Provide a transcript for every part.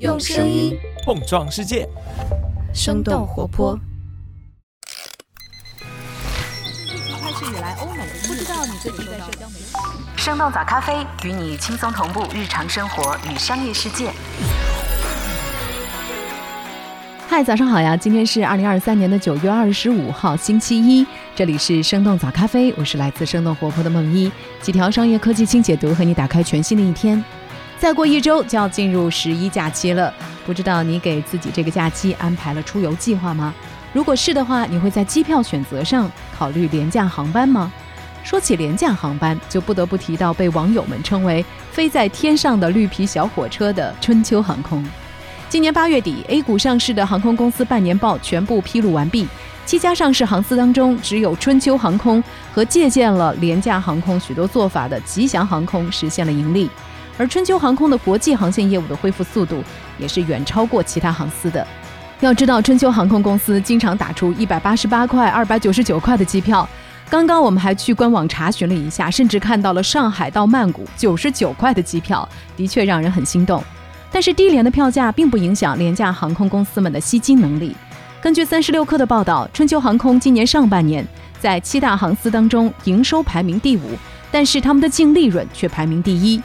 用声音碰撞世界，生动活泼。开始以来，欧美不知道你最近在社交媒体。生动早咖啡与你轻松同步日常生活与商业世界。嗨，早上好呀！今天是二零二三年的九月二十五号，星期一。这里是生动早咖啡，我是来自生动活泼的梦一，几条商业科技轻解读，和你打开全新的一天。再过一周就要进入十一假期了，不知道你给自己这个假期安排了出游计划吗？如果是的话，你会在机票选择上考虑廉价航班吗？说起廉价航班，就不得不提到被网友们称为“飞在天上的绿皮小火车”的春秋航空。今年八月底，A 股上市的航空公司半年报全部披露完毕。七家上市航司当中，只有春秋航空和借鉴了廉价航空许多做法的吉祥航空实现了盈利。而春秋航空的国际航线业务的恢复速度也是远超过其他航司的。要知道，春秋航空公司经常打出一百八十八块、二百九十九块的机票。刚刚我们还去官网查询了一下，甚至看到了上海到曼谷九十九块的机票，的确让人很心动。但是低廉的票价并不影响廉价航空公司们的吸金能力。根据三十六氪的报道，春秋航空今年上半年在七大航司当中营收排名第五，但是他们的净利润却排名第一。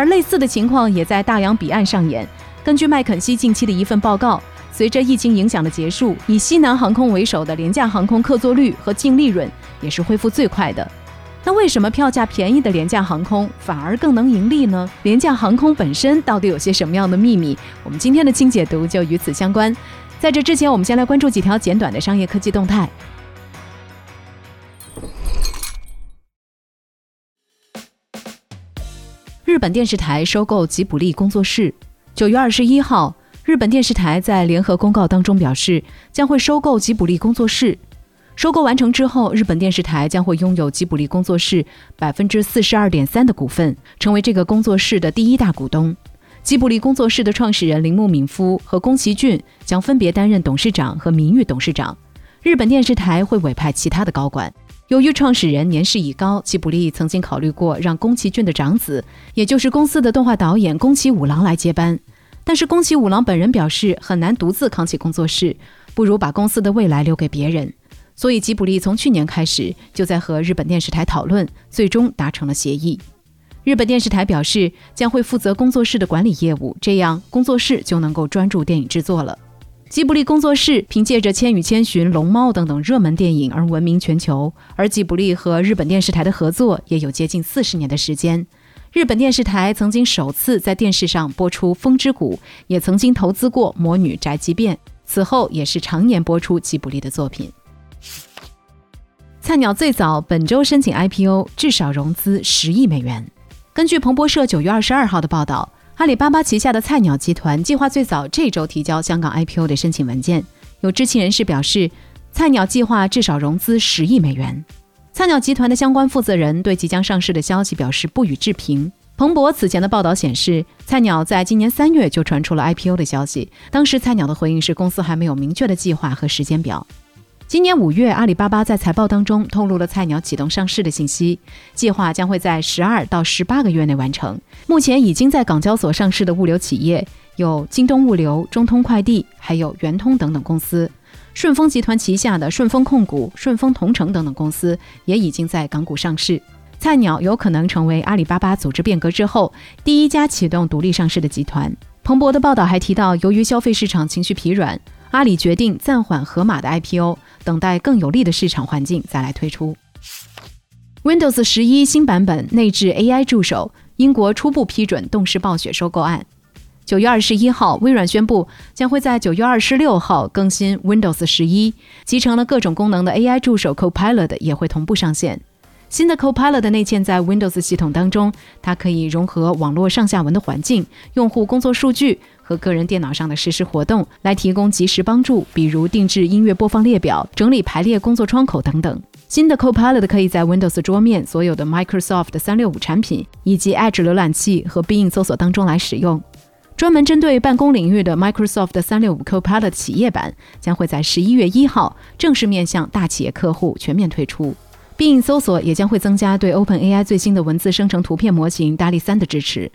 而类似的情况也在大洋彼岸上演。根据麦肯锡近期的一份报告，随着疫情影响的结束，以西南航空为首的廉价航空客座率和净利润也是恢复最快的。那为什么票价便宜的廉价航空反而更能盈利呢？廉价航空本身到底有些什么样的秘密？我们今天的清解读就与此相关。在这之前，我们先来关注几条简短的商业科技动态。本电视台收购吉卜力工作室。九月二十一号，日本电视台在联合公告当中表示，将会收购吉卜力工作室。收购完成之后，日本电视台将会拥有吉卜力工作室百分之四十二点三的股份，成为这个工作室的第一大股东。吉卜力工作室的创始人铃木敏夫和宫崎骏将分别担任董事长和名誉董事长。日本电视台会委派其他的高管。由于创始人年事已高，吉卜力曾经考虑过让宫崎骏的长子，也就是公司的动画导演宫崎五郎来接班。但是宫崎五郎本人表示很难独自扛起工作室，不如把公司的未来留给别人。所以，吉卜力从去年开始就在和日本电视台讨论，最终达成了协议。日本电视台表示将会负责工作室的管理业务，这样工作室就能够专注电影制作了。吉卜力工作室凭借着《千与千寻》《龙猫》等等热门电影而闻名全球，而吉卜力和日本电视台的合作也有接近四十年的时间。日本电视台曾经首次在电视上播出《风之谷》，也曾经投资过《魔女宅急便》，此后也是常年播出吉卜力的作品。菜鸟最早本周申请 IPO，至少融资十亿美元。根据彭博社九月二十二号的报道，阿里巴巴旗下的菜鸟集团计划最早这周提交香港 IPO 的申请文件。有知情人士表示，菜鸟计划至少融资十亿美元。菜鸟集团的相关负责人对即将上市的消息表示不予置评。彭博此前的报道显示，菜鸟在今年三月就传出了 IPO 的消息，当时菜鸟的回应是公司还没有明确的计划和时间表。今年五月，阿里巴巴在财报当中透露了菜鸟启动上市的信息，计划将会在十二到十八个月内完成。目前已经在港交所上市的物流企业有京东物流、中通快递，还有圆通等等公司。顺丰集团旗下的顺丰控股、顺丰同城等等公司也已经在港股上市。菜鸟有可能成为阿里巴巴组织变革之后第一家启动独立上市的集团。彭博的报道还提到，由于消费市场情绪疲软，阿里决定暂缓盒马的 IPO。等待更有利的市场环境再来推出。Windows 十一新版本内置 AI 助手，英国初步批准动视暴雪收购案。九月二十一号，微软宣布将会在九月二十六号更新 Windows 十一，集成了各种功能的 AI 助手 Copilot 也会同步上线。新的 Copilot 内嵌在 Windows 系统当中，它可以融合网络上下文的环境、用户工作数据。和个人电脑上的实时活动来提供及时帮助，比如定制音乐播放列表、整理排列工作窗口等等。新的 Copilot 可以在 Windows 桌面所有的 Microsoft 三六五产品以及 Edge 浏览器和 Bing 搜索当中来使用。专门针对办公领域的 Microsoft 三六五 Copilot 企业版将会在十一月一号正式面向大企业客户全面推出。Bing 搜索也将会增加对 OpenAI 最新的文字生成图片模型 DALL-E 三的支持。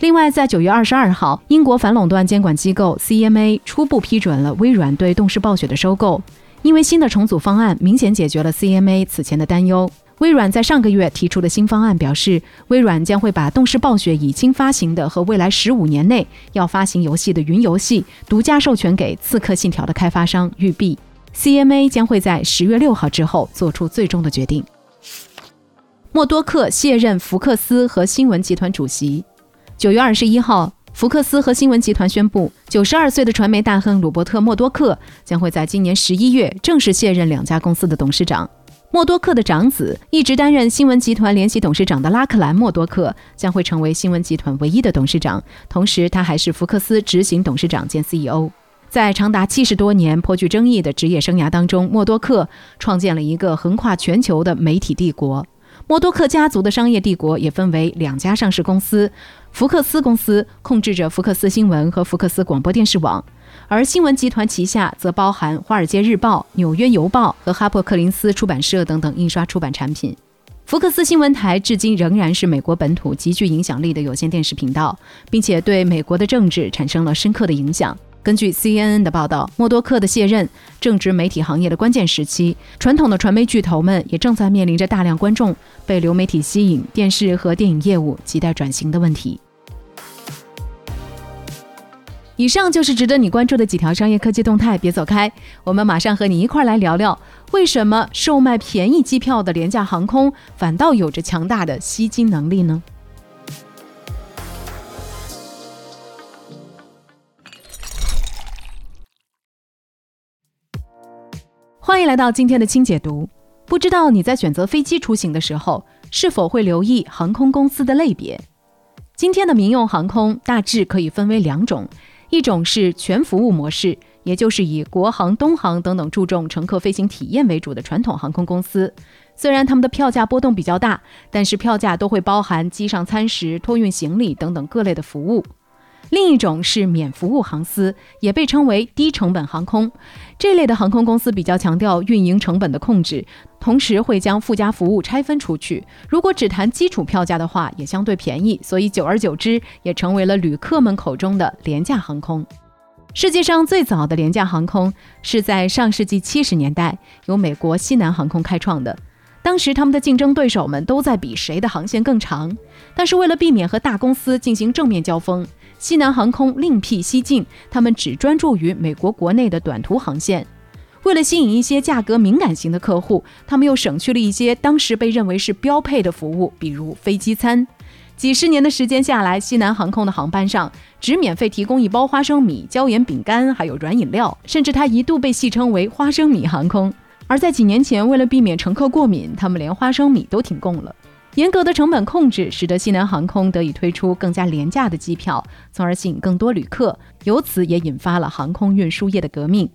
另外，在九月二十二号，英国反垄断监管机构 CMA 初步批准了微软对动视暴雪的收购，因为新的重组方案明显解决了 CMA 此前的担忧。微软在上个月提出的新方案表示，微软将会把动视暴雪已经发行的和未来十五年内要发行游戏的云游戏独家授权给《刺客信条》的开发商育碧。CMA 将会在十月六号之后做出最终的决定。默多克卸任福克斯和新闻集团主席。九月二十一号，福克斯和新闻集团宣布，九十二岁的传媒大亨鲁伯特·默多克将会在今年十一月正式卸任两家公司的董事长。默多克的长子，一直担任新闻集团联席董事长的拉克兰·默多克将会成为新闻集团唯一的董事长，同时他还是福克斯执行董事长兼 CEO。在长达七十多年颇具争议的职业生涯当中，默多克创建了一个横跨全球的媒体帝国。默多克家族的商业帝国也分为两家上市公司：福克斯公司控制着福克斯新闻和福克斯广播电视网，而新闻集团旗下则包含《华尔街日报》、《纽约邮报》和哈珀克林斯出版社等等印刷出版产品。福克斯新闻台至今仍然是美国本土极具影响力的有线电视频道，并且对美国的政治产生了深刻的影响。根据 CNN 的报道，默多克的卸任正值媒体行业的关键时期，传统的传媒巨头们也正在面临着大量观众被流媒体吸引、电视和电影业务亟待转型的问题。以上就是值得你关注的几条商业科技动态，别走开，我们马上和你一块来聊聊，为什么售卖便宜机票的廉价航空反倒有着强大的吸金能力呢？欢迎来到今天的清解读。不知道你在选择飞机出行的时候，是否会留意航空公司的类别？今天的民用航空大致可以分为两种，一种是全服务模式，也就是以国航、东航等等注重乘客飞行体验为主的传统航空公司。虽然他们的票价波动比较大，但是票价都会包含机上餐食、托运行李等等各类的服务。另一种是免服务航司，也被称为低成本航空。这类的航空公司比较强调运营成本的控制，同时会将附加服务拆分出去。如果只谈基础票价的话，也相对便宜，所以久而久之也成为了旅客们口中的廉价航空。世界上最早的廉价航空是在上世纪七十年代由美国西南航空开创的。当时他们的竞争对手们都在比谁的航线更长，但是为了避免和大公司进行正面交锋。西南航空另辟蹊径，他们只专注于美国国内的短途航线。为了吸引一些价格敏感型的客户，他们又省去了一些当时被认为是标配的服务，比如飞机餐。几十年的时间下来，西南航空的航班上只免费提供一包花生米、椒盐饼干，还有软饮料，甚至它一度被戏称为“花生米航空”。而在几年前，为了避免乘客过敏，他们连花生米都停供了。严格的成本控制使得西南航空得以推出更加廉价的机票，从而吸引更多旅客，由此也引发了航空运输业的革命。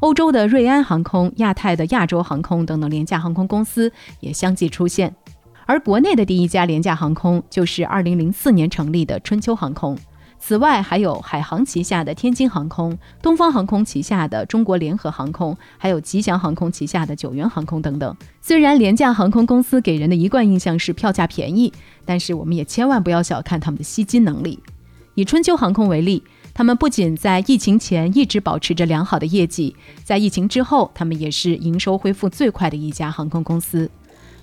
欧洲的瑞安航空、亚太的亚洲航空等等廉价航空公司也相继出现，而国内的第一家廉价航空就是2004年成立的春秋航空。此外，还有海航旗下的天津航空、东方航空旗下的中国联合航空，还有吉祥航空旗下的九元航空等等。虽然廉价航空公司给人的一贯印象是票价便宜，但是我们也千万不要小看他们的吸金能力。以春秋航空为例，他们不仅在疫情前一直保持着良好的业绩，在疫情之后，他们也是营收恢复最快的一家航空公司。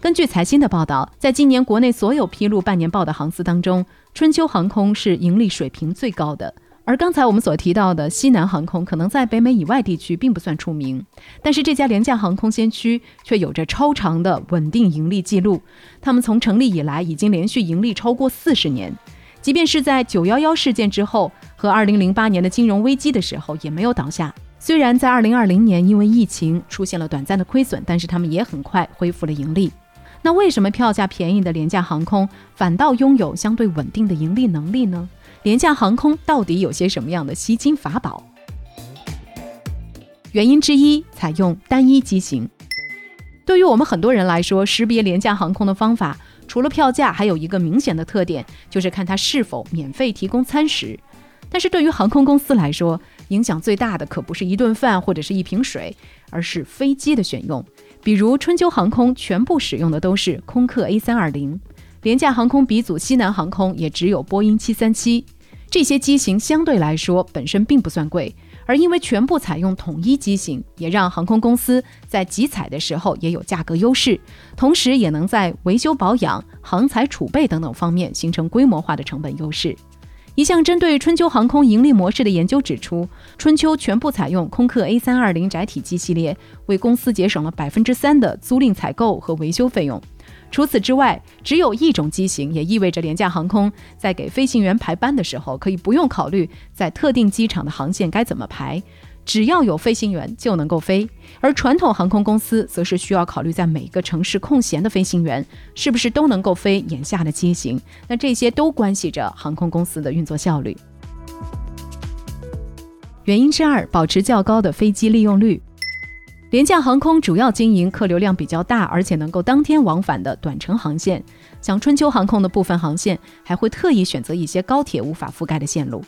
根据财新的报道，在今年国内所有披露半年报的航司当中，春秋航空是盈利水平最高的。而刚才我们所提到的西南航空，可能在北美以外地区并不算出名，但是这家廉价航空先驱却有着超长的稳定盈利记录。他们从成立以来，已经连续盈利超过四十年，即便是在九幺幺事件之后和二零零八年的金融危机的时候，也没有倒下。虽然在二零二零年因为疫情出现了短暂的亏损，但是他们也很快恢复了盈利。那为什么票价便宜的廉价航空反倒拥有相对稳定的盈利能力呢？廉价航空到底有些什么样的吸金法宝？原因之一，采用单一机型。对于我们很多人来说，识别廉价航空的方法，除了票价，还有一个明显的特点，就是看它是否免费提供餐食。但是对于航空公司来说，影响最大的可不是一顿饭或者是一瓶水，而是飞机的选用。比如春秋航空全部使用的都是空客 A320，廉价航空鼻祖西南航空也只有波音737。这些机型相对来说本身并不算贵，而因为全部采用统一机型，也让航空公司在集采的时候也有价格优势，同时也能在维修保养、航材储备等等方面形成规模化的成本优势。一项针对春秋航空盈利模式的研究指出，春秋全部采用空客 A320 窄体机系列，为公司节省了百分之三的租赁采购和维修费用。除此之外，只有一种机型，也意味着廉价航空在给飞行员排班的时候，可以不用考虑在特定机场的航线该怎么排，只要有飞行员就能够飞。而传统航空公司则是需要考虑在每个城市空闲的飞行员是不是都能够飞眼下的机型，那这些都关系着航空公司的运作效率。原因之二，保持较高的飞机利用率。廉价航空主要经营客流量比较大，而且能够当天往返的短程航线，像春秋航空的部分航线还会特意选择一些高铁无法覆盖的线路。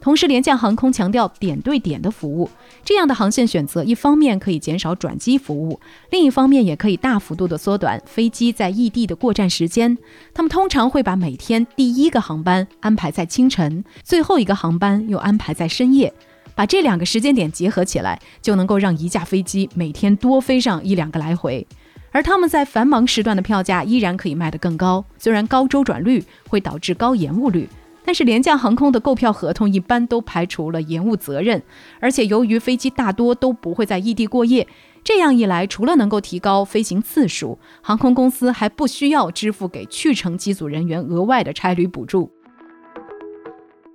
同时，廉价航空强调点对点的服务，这样的航线选择一方面可以减少转机服务，另一方面也可以大幅度的缩短飞机在异地的过站时间。他们通常会把每天第一个航班安排在清晨，最后一个航班又安排在深夜。把这两个时间点结合起来，就能够让一架飞机每天多飞上一两个来回，而他们在繁忙时段的票价依然可以卖得更高。虽然高周转率会导致高延误率，但是廉价航空的购票合同一般都排除了延误责任，而且由于飞机大多都不会在异地过夜，这样一来，除了能够提高飞行次数，航空公司还不需要支付给去程机组人员额外的差旅补助。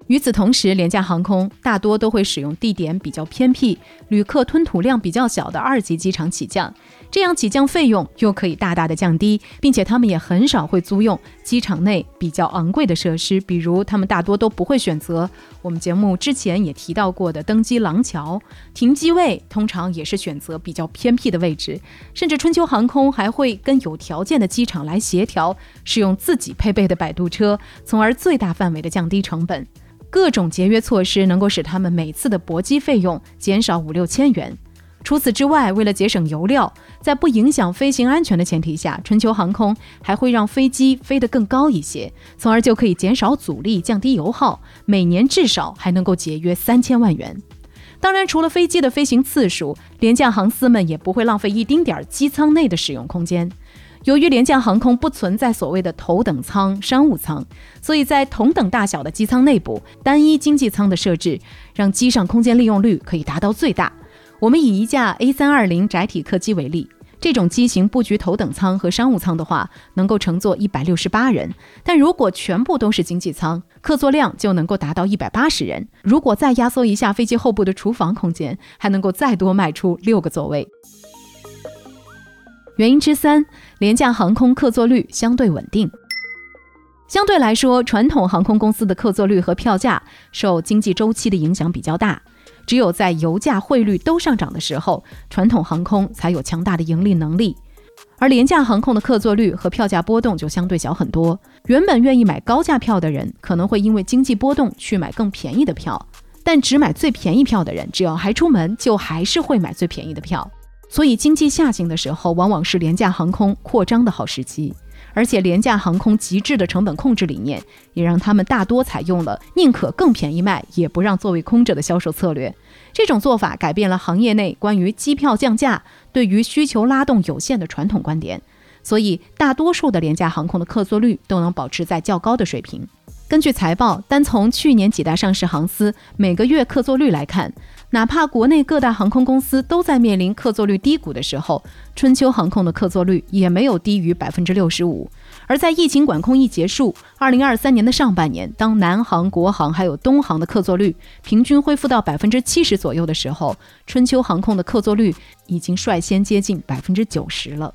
与此同时，廉价航空大多都会使用地点比较偏僻、旅客吞吐量比较小的二级机场起降，这样起降费用又可以大大的降低，并且他们也很少会租用机场内比较昂贵的设施，比如他们大多都不会选择我们节目之前也提到过的登机廊桥，停机位通常也是选择比较偏僻的位置，甚至春秋航空还会跟有条件的机场来协调，使用自己配备的摆渡车，从而最大范围的降低成本。各种节约措施能够使他们每次的搏击费用减少五六千元。除此之外，为了节省油料，在不影响飞行安全的前提下，春秋航空还会让飞机飞得更高一些，从而就可以减少阻力、降低油耗，每年至少还能够节约三千万元。当然，除了飞机的飞行次数，廉价航司们也不会浪费一丁点儿机舱内的使用空间。由于廉价航空不存在所谓的头等舱、商务舱，所以在同等大小的机舱内部，单一经济舱的设置让机上空间利用率可以达到最大。我们以一架 A320 窄体客机为例，这种机型布局头等舱和商务舱的话，能够乘坐一百六十八人；但如果全部都是经济舱，客座量就能够达到一百八十人。如果再压缩一下飞机后部的厨房空间，还能够再多卖出六个座位。原因之三，廉价航空客座率相对稳定。相对来说，传统航空公司的客座率和票价受经济周期的影响比较大。只有在油价、汇率都上涨的时候，传统航空才有强大的盈利能力。而廉价航空的客座率和票价波动就相对小很多。原本愿意买高价票的人，可能会因为经济波动去买更便宜的票；但只买最便宜票的人，只要还出门，就还是会买最便宜的票。所以，经济下行的时候，往往是廉价航空扩张的好时机。而且，廉价航空极致的成本控制理念，也让他们大多采用了宁可更便宜卖，也不让座位空着的销售策略。这种做法改变了行业内关于机票降价对于需求拉动有限的传统观点。所以，大多数的廉价航空的客座率都能保持在较高的水平。根据财报，单从去年几大上市航司每个月客座率来看，哪怕国内各大航空公司都在面临客座率低谷的时候，春秋航空的客座率也没有低于百分之六十五。而在疫情管控一结束，二零二三年的上半年，当南航、国航还有东航的客座率平均恢复到百分之七十左右的时候，春秋航空的客座率已经率先接近百分之九十了。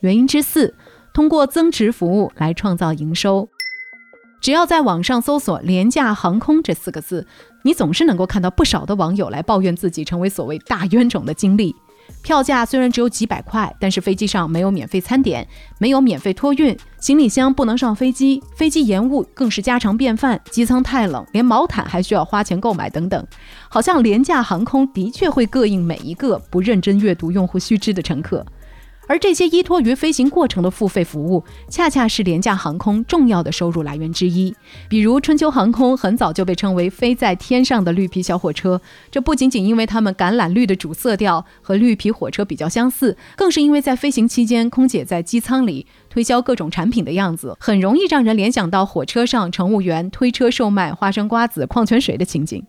原因之四。通过增值服务来创造营收。只要在网上搜索“廉价航空”这四个字，你总是能够看到不少的网友来抱怨自己成为所谓大冤种的经历。票价虽然只有几百块，但是飞机上没有免费餐点，没有免费托运，行李箱不能上飞机，飞机延误更是家常便饭，机舱太冷，连毛毯还需要花钱购买等等。好像廉价航空的确会膈应每一个不认真阅读用户须知的乘客。而这些依托于飞行过程的付费服务，恰恰是廉价航空重要的收入来源之一。比如春秋航空很早就被称为“飞在天上的绿皮小火车”，这不仅仅因为他们橄榄绿的主色调和绿皮火车比较相似，更是因为在飞行期间，空姐在机舱里推销各种产品的样子，很容易让人联想到火车上乘务员推车售卖花生、瓜子、矿泉水的情景。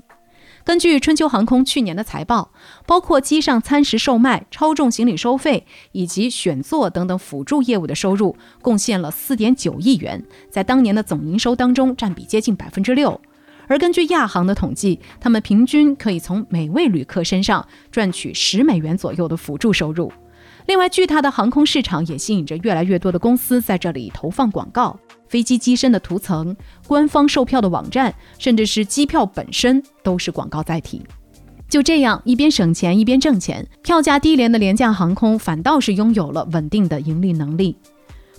根据春秋航空去年的财报，包括机上餐食售卖、超重行李收费以及选座等等辅助业务的收入，贡献了四点九亿元，在当年的总营收当中占比接近百分之六。而根据亚航的统计，他们平均可以从每位旅客身上赚取十美元左右的辅助收入。另外，巨大的航空市场也吸引着越来越多的公司在这里投放广告。飞机机身的涂层、官方售票的网站，甚至是机票本身，都是广告载体。就这样，一边省钱一边挣钱，票价低廉的廉价航空反倒是拥有了稳定的盈利能力。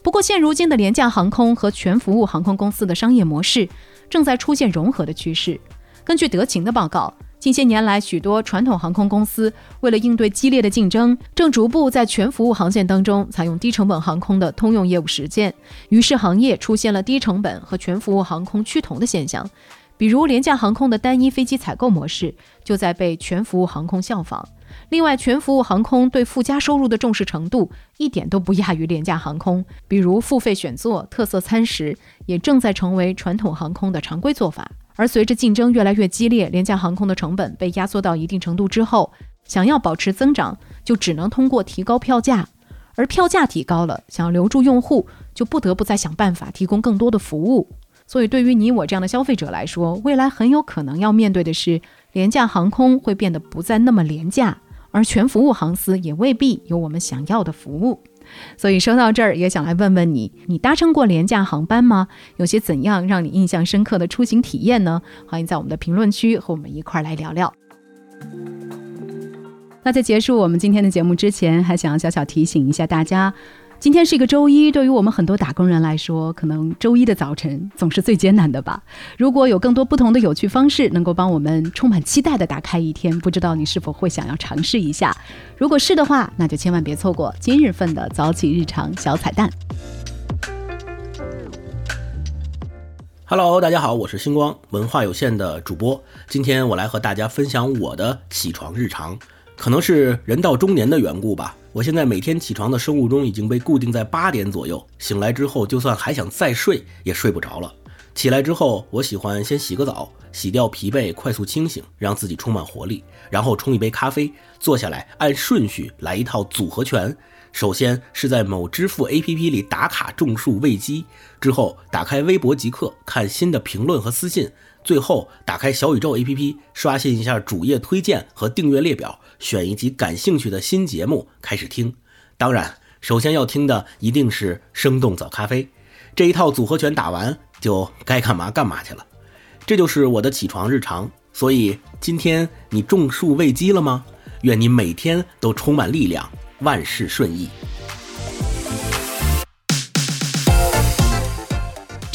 不过，现如今的廉价航空和全服务航空公司的商业模式正在出现融合的趋势。根据德勤的报告。近些年来，许多传统航空公司为了应对激烈的竞争，正逐步在全服务航线当中采用低成本航空的通用业务实践。于是，行业出现了低成本和全服务航空趋同的现象。比如，廉价航空的单一飞机采购模式就在被全服务航空效仿。另外，全服务航空对附加收入的重视程度一点都不亚于廉价航空。比如，付费选座、特色餐食也正在成为传统航空的常规做法。而随着竞争越来越激烈，廉价航空的成本被压缩到一定程度之后，想要保持增长，就只能通过提高票价。而票价提高了，想要留住用户，就不得不再想办法提供更多的服务。所以，对于你我这样的消费者来说，未来很有可能要面对的是，廉价航空会变得不再那么廉价，而全服务航司也未必有我们想要的服务。所以说到这儿，也想来问问你：你搭乘过廉价航班吗？有些怎样让你印象深刻的出行体验呢？欢迎在我们的评论区和我们一块儿来聊聊。那在结束我们今天的节目之前，还想要小小提醒一下大家。今天是一个周一，对于我们很多打工人来说，可能周一的早晨总是最艰难的吧。如果有更多不同的有趣方式，能够帮我们充满期待的打开一天，不知道你是否会想要尝试一下？如果是的话，那就千万别错过今日份的早起日常小彩蛋。Hello，大家好，我是星光文化有限的主播，今天我来和大家分享我的起床日常。可能是人到中年的缘故吧。我现在每天起床的生物钟已经被固定在八点左右，醒来之后就算还想再睡也睡不着了。起来之后，我喜欢先洗个澡，洗掉疲惫，快速清醒，让自己充满活力，然后冲一杯咖啡，坐下来按顺序来一套组合拳。首先是在某支付 APP 里打卡种树喂鸡，之后打开微博即刻看新的评论和私信。最后打开小宇宙 APP，刷新一下主页推荐和订阅列表，选一集感兴趣的新节目开始听。当然，首先要听的一定是生动早咖啡。这一套组合拳打完，就该干嘛干嘛去了。这就是我的起床日常。所以今天你种树喂鸡了吗？愿你每天都充满力量，万事顺意。